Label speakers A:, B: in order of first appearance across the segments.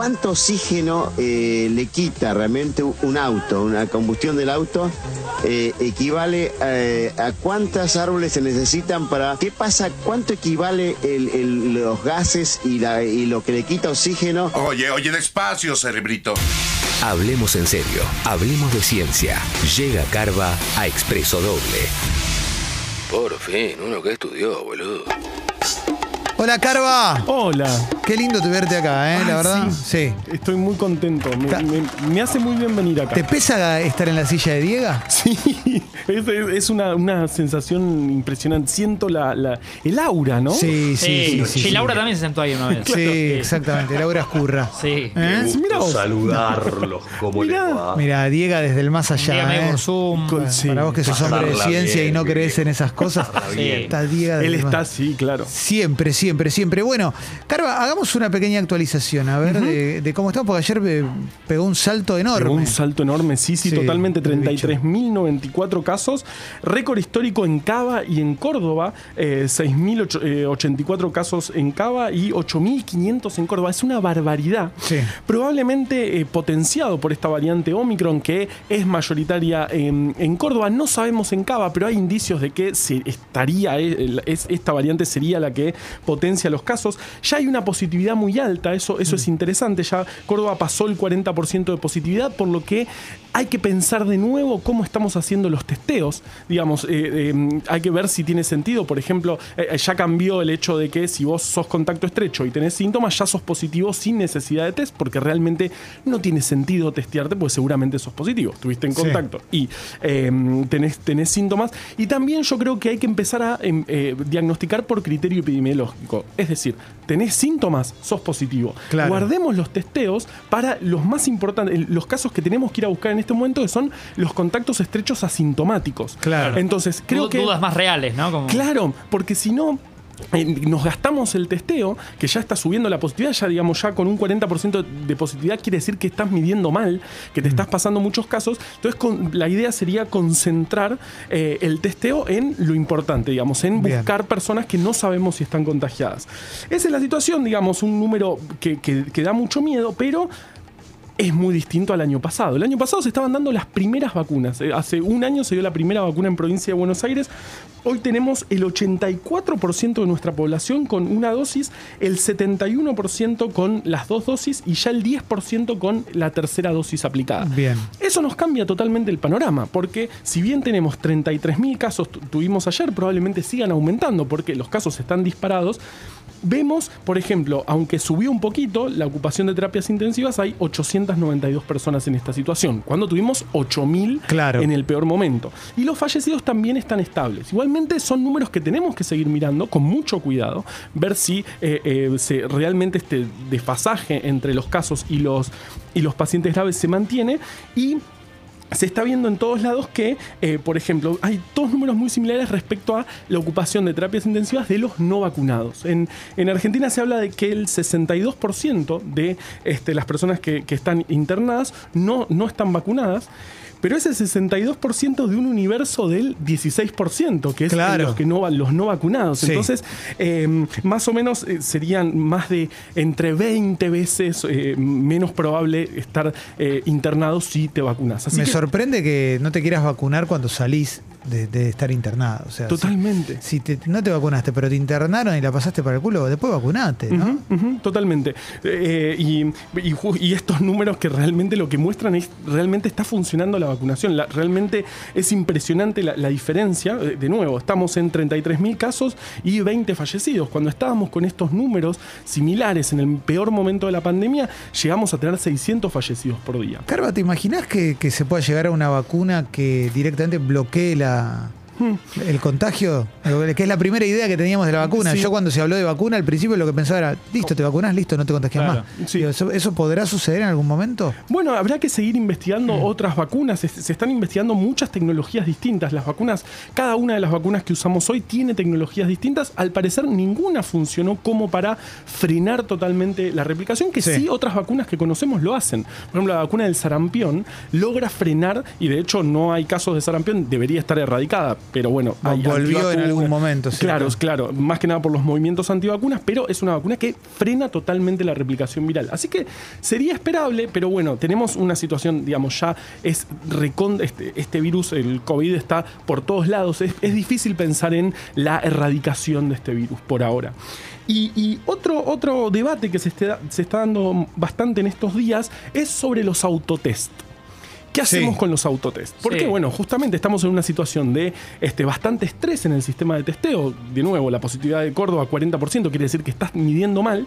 A: ¿cuánto oxígeno eh, le quita realmente un auto, una combustión del auto? eh, equivale eh, a cuántas árboles se necesitan para... ¿Qué pasa? ¿Cuánto equivale el- el- los gases y, la, y lo que le quita oxígeno?
B: Oye, oye, despacio, cerebrito.
C: Hablemos en serio, hablemos de ciencia. Llega Carva a Expreso Doble. Por fin, uno que estudió, boludo.
D: Hola, Carva.
E: Hola.
D: Qué lindo te verte acá, ¿eh? La verdad.
E: sí.
D: Sí.
E: Estoy muy contento. Me,
D: Ta-
E: me- me hace muy bien venir acá.
D: ¿Te pesa estar en la silla de Diego?
E: Sí, es, es- es una, una sensación impresionante. Siento la, la- el aura, ¿no?
D: Sí, sí, sí.
F: Sí,
D: sí,
F: y
D: sí.
F: Laura también se sentó ahí una vez.
D: Sí, exactamente. Laura Escurra.
F: Sí.
D: ¿Eh?
E: Mira vos.
G: saludarlos. ¿Cómo
E: Mirá.
G: les va?
D: Mira, Diego desde el más allá.
F: Dígame
D: ¿eh?
F: por Zoom.
E: Con- sí.
D: Para vos que sos hombre de ciencia
G: bien,
D: y no
G: bien.
D: crees en esas cosas.
F: Sí.
D: Está Diego desde
E: Él
D: el más-
E: está así, claro.
D: Siempre, siempre, siempre. Bueno, Carva, hagamos una pequeña actualización, a ver, de, de cómo estamos, porque ayer eh, pegó un salto enorme.
E: Pegó un salto enorme, sí, sí,
D: Sí,
E: totalmente.
D: el bicho.
E: 33.094 casos. Récord histórico en Cava y en Córdoba. Eh, 6.084 casos en Cava y 8.500 en Córdoba. Es una barbaridad.
D: Sí.
E: Probablemente eh, potenciado por esta variante Omicron que es mayoritaria en, en Córdoba. No sabemos en Cava, pero hay indicios de que se estaría, eh, es- esta variante sería la que potencia los casos. Ya hay una positividad muy alta, eso, eso es interesante. Ya Córdoba pasó el 40% de positividad, por lo que hay que pensar de nuevo cómo estamos haciendo los testeos. Digamos, eh, eh, hay que ver si tiene sentido. Por ejemplo, eh, ya cambió el hecho de que si vos sos contacto estrecho y tenés síntomas, ya sos positivo sin necesidad de test, porque realmente no tiene sentido testearte, porque seguramente sos positivo, estuviste en
D: Sí.
E: contacto y eh, tenés, tenés síntomas. Y también yo creo que hay que empezar a em, diagnosticar por criterio epidemiológico. Es decir, tenés síntomas, sos positivo.
D: Claro.
E: Guardemos los testeos para los más importantes, los casos que tenemos que ir a buscar en este momento, que son los contactos estrechos asintomáticos.
D: Claro.
E: Entonces, creo
F: Du-
E: que.
F: Dudas más reales, ¿no? Como-
E: Claro, porque si no. Eh, Nos gastamos el testeo, que ya está subiendo la positividad, ya digamos, ya con un 40% de positividad quiere decir que estás midiendo mal, que te estás pasando muchos casos. Entonces, con- la idea sería concentrar eh, el testeo en lo importante, digamos, en
D: Bien.
E: buscar personas que no sabemos si están contagiadas. Esa es la situación, digamos, un número que, que- que da mucho miedo, pero es muy distinto al año pasado. El año pasado se estaban dando las primeras vacunas. Eh, Hace un año se dio la primera vacuna en provincia de Buenos Aires. Hoy tenemos el 84% de nuestra población con una dosis, el 71% con las dos dosis y ya el 10% con la tercera dosis aplicada.
D: Bien.
E: Eso nos cambia totalmente el panorama, porque si bien tenemos 33.000 casos, tu- tuvimos ayer, probablemente sigan aumentando, porque los casos están disparados. Vemos, por ejemplo, aunque subió un poquito la ocupación de terapias intensivas, hay 892 personas en esta situación, cuando tuvimos 8.000
D: Claro.
E: en el peor momento. Y los fallecidos también están estables. Igualmente son números que tenemos que seguir mirando con mucho cuidado, ver si eh, eh, se- realmente este desfasaje entre los casos y los, y los pacientes graves se mantiene y se está viendo en todos lados que, eh, por ejemplo, hay dos números muy similares respecto a la ocupación de terapias intensivas de los no vacunados. En, en Argentina se habla de que el 62% de este, las personas que, que están internadas no, no están vacunadas. Pero ese 62% de un universo del 16%, que es
D: Claro.
E: los, que no, los no vacunados.
D: Sí.
E: Entonces, eh, más o menos eh, serían más de entre 20 veces eh, menos probable estar eh, internado si te vacunas. Así
D: Me
E: que,
D: sorprende que no te quieras vacunar cuando salís de, de estar internado. O sea,
E: Totalmente.
D: Si, si te- no te vacunaste, pero te internaron y la pasaste para el culo, después vacunate, ¿no?
E: Totalmente. Eh, y, y ju- y estos números que realmente lo que muestran es realmente está funcionando la vacunación. Realmente es impresionante la, diferencia. Eh, De nuevo, estamos en 33.000 casos y 20 fallecidos. Cuando estábamos con estos números similares en el peor momento de la pandemia, llegamos a tener 600 fallecidos por día.
D: Carva, ¿te imaginas que se pueda llegar a una vacuna que directamente bloquee la, el contagio? Que es la primera idea que teníamos de la vacuna.
E: Sí.
D: Yo cuando se habló de vacuna, al principio lo que pensaba era, listo, te vacunas, listo, no te contagias
F: Claro.
D: más.
E: Sí.
D: Digo, ¿eso, eso podrá suceder en algún momento?
E: Bueno, habrá que seguir investigando otras vacunas. Se, se están investigando muchas tecnologías distintas. Las vacunas, cada una de las vacunas que usamos hoy tiene tecnologías distintas. Al parecer, ninguna funcionó como para frenar totalmente la replicación, que
D: Sí.
E: sí, otras vacunas que conocemos lo hacen. Por ejemplo, la vacuna del sarampión logra frenar, y de hecho no hay casos de sarampión, debería estar erradicada. Pero bueno. hay
D: Volvió en algún momento, sí,
E: Claro,
D: claro.
E: claro, más que nada por los movimientos antivacunas, pero es una vacuna que frena totalmente la replicación viral. Así que sería esperable, pero bueno, tenemos una situación, digamos, ya es recon este, este virus, el COVID está por todos lados. Es, es difícil pensar en la erradicación de este virus por ahora. Y, y otro, otro debate que se, esté- se está dando bastante en estos días es sobre los autotest. ¿Qué
D: Sí.
E: hacemos con los autotest? Porque,
F: Sí.
E: bueno, justamente estamos en una situación de este, bastante estrés en el sistema de testeo. De nuevo, la positividad de Córdoba 40% quiere decir que estás midiendo mal.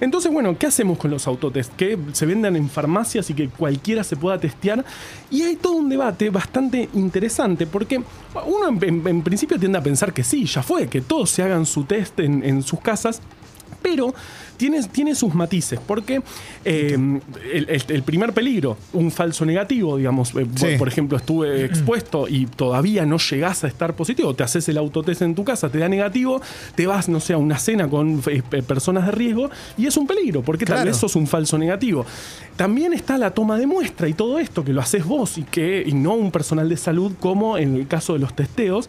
E: Entonces, bueno, ¿qué hacemos con los autotest? Que se vendan en farmacias y que cualquiera se pueda testear. Y hay todo un debate bastante interesante porque uno en, en- en principio tiende a pensar que sí, ya fue, que todos se hagan su test en, en sus casas. Pero tiene, tiene sus matices, porque eh, el, el- el primer peligro, un falso negativo, digamos, eh,
D: Sí.
E: por ejemplo, estuve expuesto y todavía no llegás a estar positivo, te haces el autotest en tu casa, te da negativo, te vas, no sé, a una cena con eh, pe- personas de riesgo y es un peligro, porque tal vez sos un falso negativo. También está la toma de muestra y todo esto, que lo haces vos y, que, y no un personal de salud como en el caso de los testeos.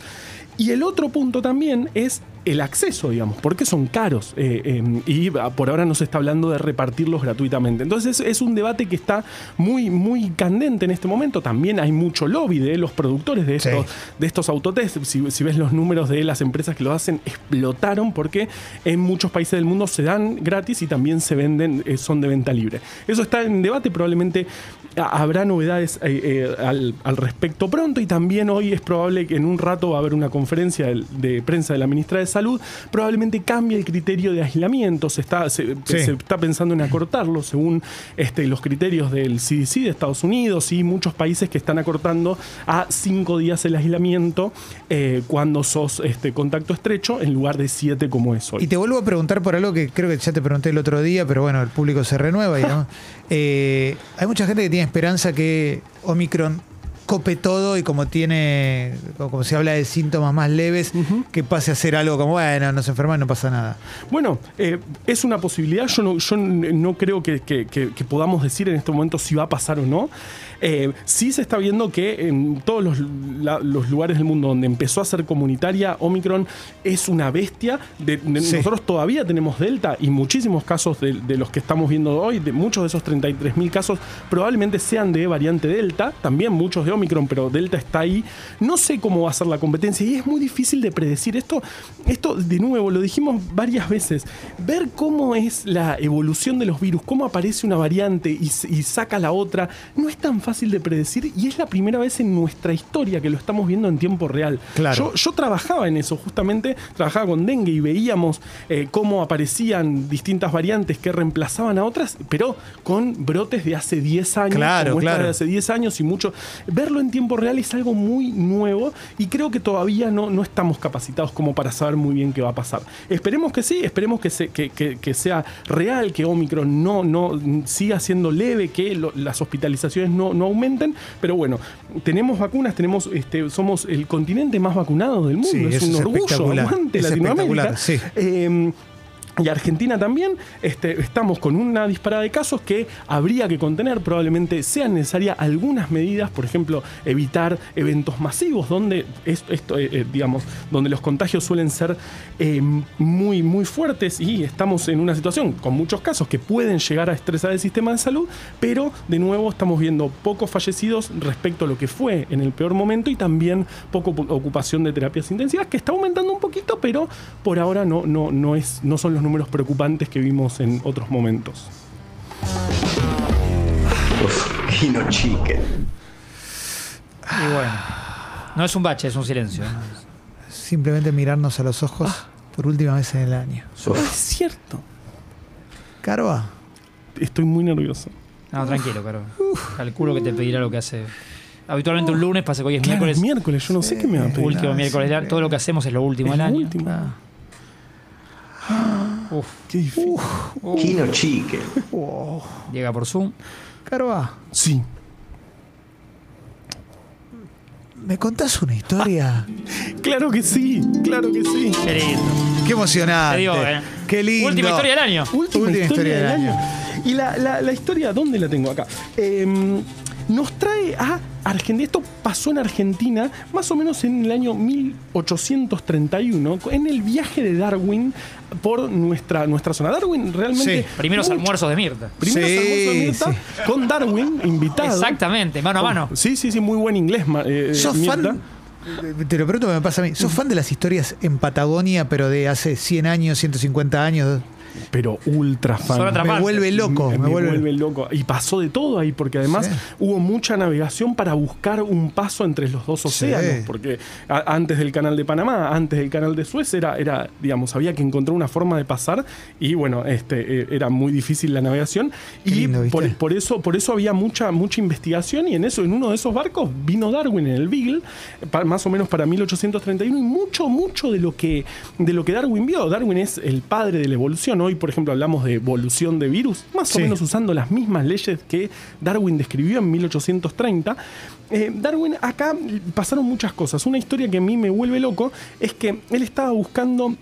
E: Y el otro punto también es el acceso, digamos, porque son caros eh, eh, y por ahora no se está hablando de repartirlos gratuitamente. Entonces es, un debate que está muy, muy candente en este momento. También hay mucho lobby de los productores de
D: Sí.
E: estos, de estos autotest. Si, si ves los números de las empresas que lo hacen, explotaron porque en muchos países del mundo se dan gratis y también se venden, eh, son de venta libre. Eso está en debate, probablemente ha- habrá novedades al, al respecto pronto y también hoy es probable que en un rato va a haber una conferencia del- de prensa de la ministra de Salud, probablemente cambie el criterio de aislamiento, se está, se,
D: Sí.
E: se está pensando en acortarlo según este, los criterios del CDC de Estados Unidos y muchos países que están acortando a cinco días el aislamiento eh, cuando sos este, contacto estrecho en lugar de siete como es hoy.
D: Y te vuelvo a preguntar por algo que creo que ya te pregunté el otro día, pero bueno, el público se renueva. digamos. Eh, hay mucha gente que tiene esperanza que Omicron cope todo y como tiene, como se habla de síntomas más leves, que pase a ser algo como, bueno, nos enferman, no pasa nada.
E: Bueno, eh, es una posibilidad. Yo no, yo no creo que, que- que- que podamos decir en este momento si va a pasar o no. Eh, sí se está viendo que en todos los, la- los lugares del mundo donde empezó a ser comunitaria, Omicron es una bestia. De- de-
D: Sí.
E: Nosotros todavía tenemos Delta y muchísimos casos de, de los que estamos viendo hoy, de muchos de esos 33.000 casos probablemente sean de variante Delta, también muchos de Omicron, pero Delta está ahí. No sé cómo va a ser la competencia y es muy difícil de predecir. Esto, esto de nuevo, lo dijimos varias veces, ver cómo es la evolución de los virus, cómo aparece una variante y, y saca la otra, no es tan fácil de predecir y es la primera vez en nuestra historia que lo estamos viendo en tiempo real.
D: Claro.
E: Yo, yo trabajaba en eso, justamente trabajaba con dengue y veíamos eh, cómo aparecían distintas variantes que reemplazaban a otras, pero con brotes de hace 10 años,
D: Claro, claro.
E: de hace 10 años y mucho. Verlo en tiempo real es algo muy nuevo y creo que todavía no, no estamos capacitados como para saber muy bien qué va a pasar. Esperemos que sí, esperemos que, se- que- que- que sea real, que Omicron no, no siga siendo leve, que lo- las hospitalizaciones no, no aumenten, pero bueno, tenemos vacunas, tenemos, este, somos el continente más vacunado del mundo,
D: Sí,
E: es un
D: es
E: orgullo, aguante
D: es
E: Latinoamérica.
D: sí.
E: Eh, y Argentina también, este, estamos con una disparada de casos que habría que contener. Probablemente sean necesarias algunas medidas, por ejemplo, evitar eventos masivos donde es- esto, eh, eh, digamos, donde los contagios suelen ser eh, muy, muy fuertes y estamos en una situación con muchos casos que pueden llegar a estresar el sistema de salud, pero de nuevo estamos viendo pocos fallecidos respecto a lo que fue en el peor momento y también poco ocupación de terapias intensivas que está aumentando un poquito, pero por ahora no, no, no, es, no son los números preocupantes que vimos en otros momentos.
G: Kino Chicken.
F: Y bueno. No es un bache, es un silencio.
D: Simplemente mirarnos a los ojos por última vez en el año.
E: Es cierto.
D: Carva,
E: Estoy muy nervioso.
F: No, tranquilo, caro. Calculo que te pedirá lo que hace. Habitualmente un lunes, pasa que hoy es
E: Claro,
F: miércoles.
E: es miércoles, yo no sé qué me va a pedir.
F: Último
D: Ah,
F: miércoles
D: sí,
F: del año. Todo lo que hacemos es lo último
E: Es
F: del año.
E: último.
F: Uf,
E: Qué difícil.
G: Kino Chicken.
F: llega por Zoom.
D: Carva,
E: Sí.
D: ¿me contás una historia?
E: Claro que sí, claro que sí.
F: Qué lindo.
D: Qué emocionante.
F: Te digo, eh.
D: Qué lindo.
F: Última historia del año.
E: Última, historia, del año. Y la, la- la historia, ¿dónde la tengo acá? Eh, nos trae a Argentina. Esto pasó en Argentina más o menos en el año 1831, en el viaje de Darwin por nuestra, nuestra zona. Darwin realmente.
D: Sí.
F: Primeros
E: mucho-
F: almuerzos de Mirta.
E: Primeros
D: Sí,
E: almuerzos de Mirta
D: sí.
E: con Darwin invitado.
F: Exactamente, mano a mano.
E: Sí, sí, sí, muy buen inglés. eh,
D: ¿Sos
E: Mirta.
D: fan? Te lo pregunto, me pasa a mí. ¿Sos fan de las historias en Patagonia, pero de hace 100 años, 150 años?
E: Pero ultra fan.
D: Me vuelve loco.
E: me,
D: Me,
E: vuelve...
D: vuelve
E: loco. Y pasó de todo ahí, porque además
D: Sí.
E: hubo mucha navegación para buscar un paso entre los dos
D: Sí.
E: océanos. Porque antes del canal de Panamá, antes del canal de Suez, era, era, digamos, había que encontrar una forma de pasar. Y bueno, este, eh, era muy difícil la navegación.
D: Qué
E: y por, por eso, por eso había mucha, mucha investigación. Y en eso, en uno de esos barcos, vino Darwin en el Beagle, más o menos para 1831. Y mucho, mucho de lo que, de lo que Darwin vio. Darwin es el padre de la evolución. Hoy, por ejemplo, hablamos de evolución de virus, más o menos usando las mismas leyes que Darwin describió en 1830. Eh, Darwin, acá pasaron muchas cosas. Una historia que a mí me vuelve loco es que él estaba buscando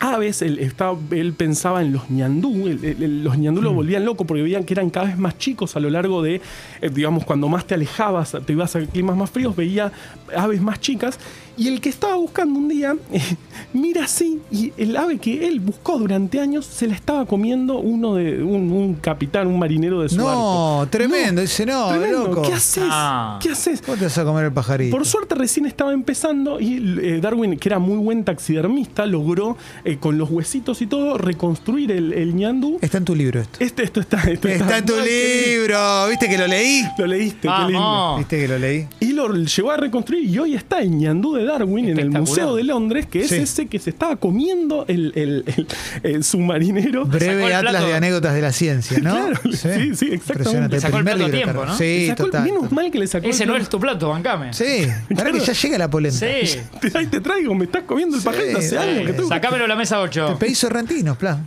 E: aves, él, estaba, él pensaba en los ñandú, los ñandú
D: Mm.
E: lo volvían loco porque veían que eran cada vez más chicos a lo largo de, eh, digamos, cuando más te alejabas, te ibas a climas más fríos, veía aves más chicas. Y el que estaba buscando un día, mira así, y el ave que él buscó durante años se la estaba comiendo uno de un, un capitán, un marinero de su barco.
D: No, tremendo. Dice, no,
E: Tremendo.
D: loco.
E: ¿Qué haces?
F: Ah.
E: ¿Qué haces?
D: ¿Cómo te vas a comer el pajarito?
E: Por suerte recién estaba empezando y eh, Darwin, que era muy buen taxidermista, logró eh, con los huesitos y todo reconstruir el, el ñandú.
D: Está en tu libro esto.
E: Este, esto está, esto
D: Está en tu libro. ¿Viste que lo leí?
E: Lo leíste, qué lindo.
D: ¿Viste que lo leí?
E: Y lo llevó a reconstruir y hoy está en ñandú de Darwin en el. Museo de Londres, que es
D: Sí.
E: ese que se estaba comiendo el, el- el- el submarinero.
D: Breve
F: el
D: Atlas
F: plato.
D: de anécdotas de la ciencia, ¿no?
E: Claro, sí, sí, exactamente.
D: Impresionante.
F: Le sacó el
D: primer
F: plato
D: libro,
F: tiempo. ¿no?
D: Sí,
E: Sacó
D: total.
E: menos mal que le sacó
F: Ese
E: el
F: no es tu plato, bancame.
D: Sí, para que ya llega la polenta.
F: Sí.
E: Ahí te traigo, me estás comiendo el
D: Sí,
E: pajarito hace años que que
F: Sacámelo a la mesa 8.
D: Te pedí sorrentinos, plan.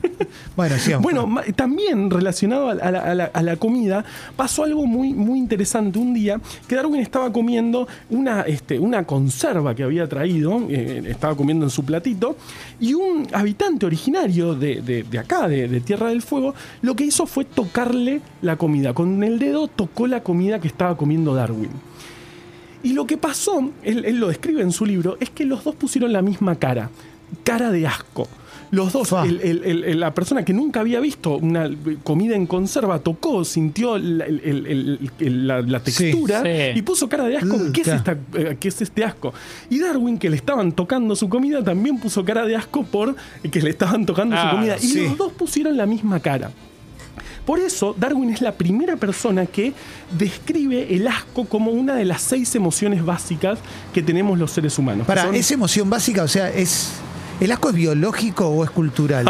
D: Bueno, sigamos.
E: Bueno, ma- también relacionado a la, a la- a la comida, pasó algo muy, muy interesante un día que Darwin estaba comiendo una, este, una conserva que había traído, eh, estaba comiendo en su platito, y un habitante originario de, de- de acá, de, Tierra del Fuego, lo que hizo fue tocarle la comida. Con el dedo tocó la comida que estaba comiendo Darwin. Y lo que pasó, él, él lo describe en su libro, es que los dos pusieron la misma cara, cara de asco. Los dos,
D: Fa.
E: el- el- el- el- la persona que nunca había visto una comida en conserva, tocó, sintió la, el- el- el- el- la- la textura
F: Sí.
E: y puso cara de asco.
D: Uh,
E: ¿Qué, es esta- eh, ¿Qué es este asco? Y Darwin, que le estaban tocando su comida, también puso cara de asco por que le estaban tocando su comida. Y
D: sí.
E: los dos pusieron la misma cara. Por eso, Darwin es la primera persona que describe el asco como una de las seis emociones básicas que tenemos los seres humanos.
D: Para,
E: son-
D: ¿es emoción básica? O sea, es ¿el asco es biológico o es cultural?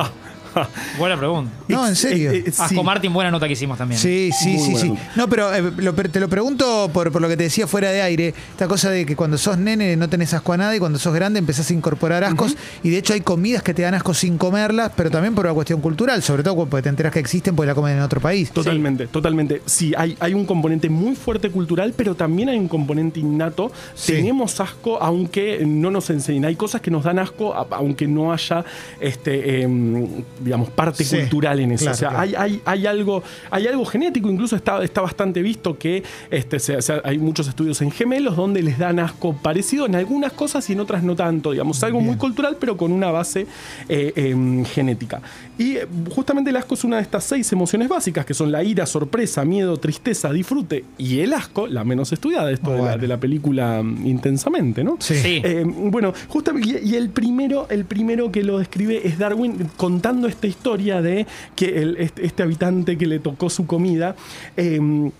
E: Ah,
F: Buena pregunta.
D: No, en serio.
E: Eh, eh, sí.
F: Asco Martin, buena nota que hicimos también.
D: Sí, sí,
E: Muy
D: sí, sí. No, pero eh, lo- te lo pregunto por, por lo que te decía fuera de aire. Esta cosa de que cuando sos nene no tenés asco a nada y cuando sos grande empezás a incorporar ascos. Y de hecho hay comidas que te dan asco sin comerlas, pero también por una cuestión cultural. Sobre todo porque te enteras que existen porque la comen en otro país.
E: Totalmente, totalmente. Sí, hay, hay un componente muy fuerte cultural, pero también hay un componente innato.
D: Sí.
E: Tenemos asco, aunque no nos enseñen. Hay cosas que nos dan asco, aunque no haya, este, em, digamos, parte
D: Sí,
E: cultural en eso.
D: claro,
E: o sea,
D: claro.
E: hay, hay, hay algo, hay algo genético, incluso está, está bastante visto que este, se- se- hay muchos estudios en gemelos donde les dan asco parecido en algunas cosas y en otras no tanto. Digamos, algo muy cultural, pero con una base eh, em, genética. Y eh, justamente el asco es una de estas seis emociones básicas, que son la ira, sorpresa, miedo, tristeza, disfrute y el asco, la menos estudiada, esto de, la,
D: Bueno.
E: de la película mm, Intensamente, ¿no?
D: Sí.
F: Sí.
E: Eh, bueno, justamente, y y el primero, el primero que lo describe es Darwin contando esta historia de que este, este habitante que le tocó su comida. eh,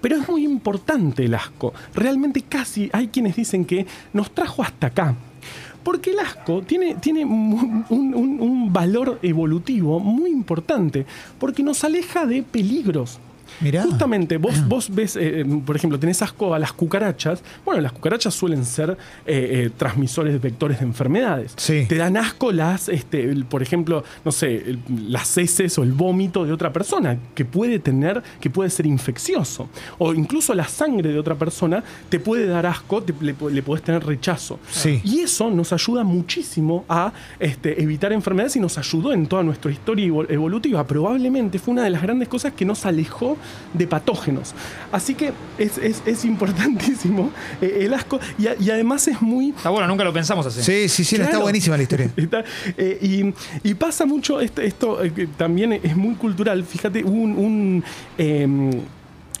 E: pero es muy importante el asco. Realmente casi hay quienes dicen que nos trajo hasta acá. Porque el asco tiene, tiene un valor evolutivo muy importante. Porque nos aleja de peligros.
D: Mirá.
E: Justamente, vos, vos ves, eh, por ejemplo, tenés asco a las cucarachas. Bueno, las cucarachas suelen ser eh, eh, transmisores de vectores de enfermedades.
D: Sí.
E: Te dan asco las, este, el- por ejemplo, no sé, el- las heces o el vómito de otra persona, que puede tener, que puede ser infeccioso. O incluso la sangre de otra persona te puede dar asco, te- le, le podés tener rechazo.
D: Sí.
E: Y eso nos ayuda muchísimo a este, evitar enfermedades y nos ayudó en toda nuestra historia evo- evolutiva. Probablemente fue una de las grandes cosas que nos alejó de patógenos. Así que es, es- es importantísimo eh, el asco y, a- y además es muy...
F: Está bueno, nunca lo pensamos así.
D: Sí, sí, sí, está buenísima la historia.
E: Está, eh, y, y pasa mucho, esto, esto, eh, que también es muy cultural. Fíjate, hubo un, un, em,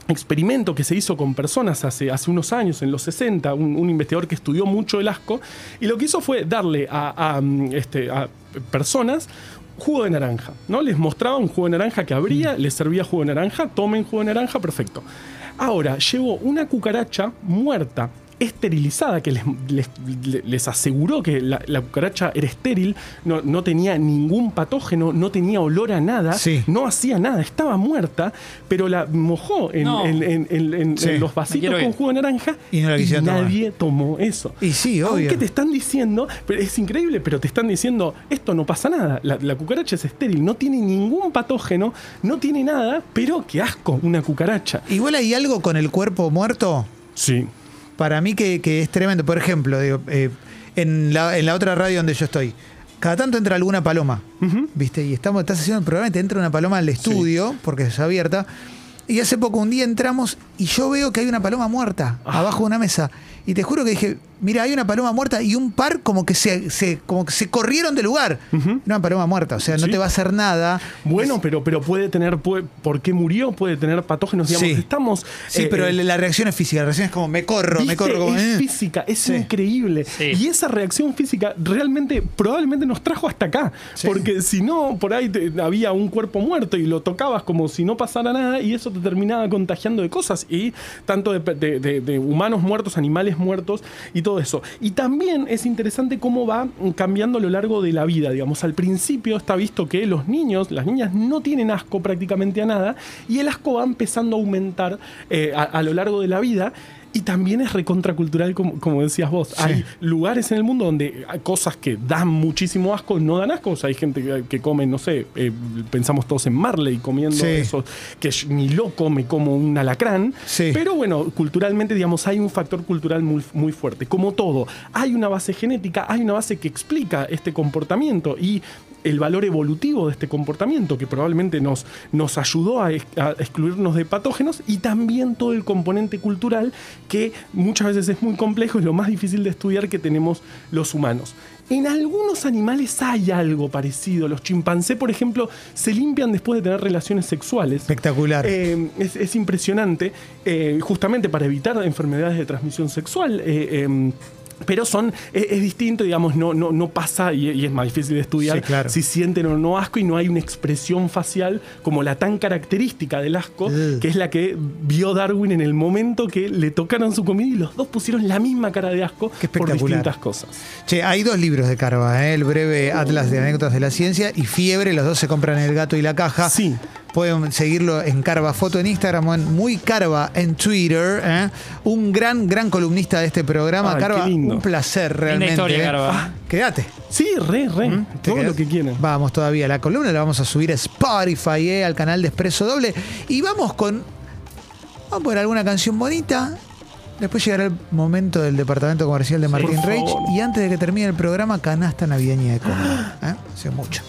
E: experimento que se hizo con personas hace, hace unos años, en los 60, un, un investigador que estudió mucho el asco, y lo que hizo fue darle a, a, este, a personas jugo de naranja, ¿no? Les mostraba un jugo de naranja que abría, les servía jugo de naranja, tomen jugo de naranja, perfecto. Ahora, llevó una cucaracha muerta esterilizada que les, les- les aseguró que la, la cucaracha era estéril, no, no tenía ningún patógeno, no tenía olor a nada,
D: Sí.
E: no hacía nada, estaba muerta, pero la mojó en,
F: No.
E: en- en- en- en-
D: Sí.
E: en los vasitos con jugo de naranja
D: Y no la quisieron tomar.
E: nadie tomó eso.
D: Y sí, obvio.
E: Aunque te están diciendo, pero es increíble, pero te están diciendo, esto no pasa nada, la, la cucaracha es estéril, no tiene ningún patógeno, no tiene nada, pero qué asco, una cucaracha.
D: Igual hay algo con el cuerpo muerto,
E: Sí.
D: Para mí que, que es tremendo. Por ejemplo, digo, eh, en, la, en la otra radio donde yo estoy, cada tanto entra alguna paloma, ¿viste? Y estamos, estás haciendo el programa y te entra una paloma al estudio, porque es abierta. Y hace poco, un día entramos y yo veo que hay una paloma muerta
E: Ah.
D: abajo de una mesa. Y te juro que dije, mira, hay una paloma muerta y un par como que se, se- como que se corrieron del lugar. Una paloma muerta, o sea, no
E: Sí.
D: te va a hacer nada.
E: Bueno, pero, pero puede tener, puede- ¿por qué murió? Puede tener patógenos, digamos,
D: Sí.
E: estamos...
D: Sí,
E: eh,
D: pero
E: eh,
D: la reacción es física, la reacción es como me corro, me corro. Como,
E: es
D: eh.
E: física, es
D: Sí.
E: increíble.
F: Sí.
E: Y esa reacción física realmente, probablemente nos trajo hasta acá.
D: Sí.
E: Porque si no, por ahí te- había un cuerpo muerto y lo tocabas como si no pasara nada y eso te terminaba contagiando de cosas. Y tanto de, humanos muertos, animales muertos y todo eso. Y también es interesante cómo va cambiando a lo largo de la vida. Digamos, al principio está visto que los niños, las niñas no tienen asco prácticamente a nada y el asco va empezando a aumentar eh, a lo largo de la vida. Y también es recontracultural, como, como decías vos. Hay lugares en el mundo donde hay cosas que dan muchísimo asco no dan asco. O sea, hay gente que, que come, no sé, eh, pensamos todos en Marley comiendo
D: Sí.
E: eso, que ni loco me como un alacrán.
D: Sí.
E: Pero bueno, culturalmente, digamos, hay un factor cultural muy, muy fuerte. Como todo, hay una base genética, hay una base que explica este comportamiento y el valor evolutivo de este comportamiento que probablemente nos, nos ayudó a, ex- a excluirnos de patógenos y también todo el componente cultural que muchas veces es muy complejo, es lo más difícil de estudiar que tenemos los humanos. En algunos animales hay algo parecido. Los chimpancés, por ejemplo, se limpian después de tener relaciones sexuales.
D: Espectacular.
E: Eh, es, es impresionante, eh, justamente para evitar enfermedades de transmisión sexual. eh, em, pero son, es, es distinto, digamos, no, no, no pasa y, y es más difícil de estudiar
D: Sí, claro.
E: si sienten o no asco y no hay una expresión facial como la tan característica del asco,
D: Ugh.
E: que es la que vio Darwin en el momento que le tocaron su comida y los dos pusieron la misma cara de asco
D: Qué
E: por distintas cosas.
D: Che, hay dos libros de Carva, ¿eh? el breve Atlas de Anécdotas de la Ciencia y Fiebre, los dos se compran en El Gato y la Caja.
E: Sí.
D: Pueden seguirlo en Carva Foto en Instagram o en Muy Carva en Twitter. ¿eh? Un gran, gran columnista de este programa.
E: Ay,
D: Carva,
E: qué lindo.
D: un placer realmente.
F: historia,
D: ¿eh?
F: Carva.
D: Ah, quédate.
E: Sí, re, re.
D: ¿Te
E: Todo
D: quedás?
E: lo que quieran.
D: Vamos todavía. La columna la vamos a subir a Spotify, ¿eh? al canal de Expreso Doble. Y vamos con. Vamos a poner alguna canción bonita. Después llegará el momento del departamento comercial de Martín
E: por
D: Reich. Y antes de que termine el programa, canasta navideña de comida. ¿eh? Hace mucho.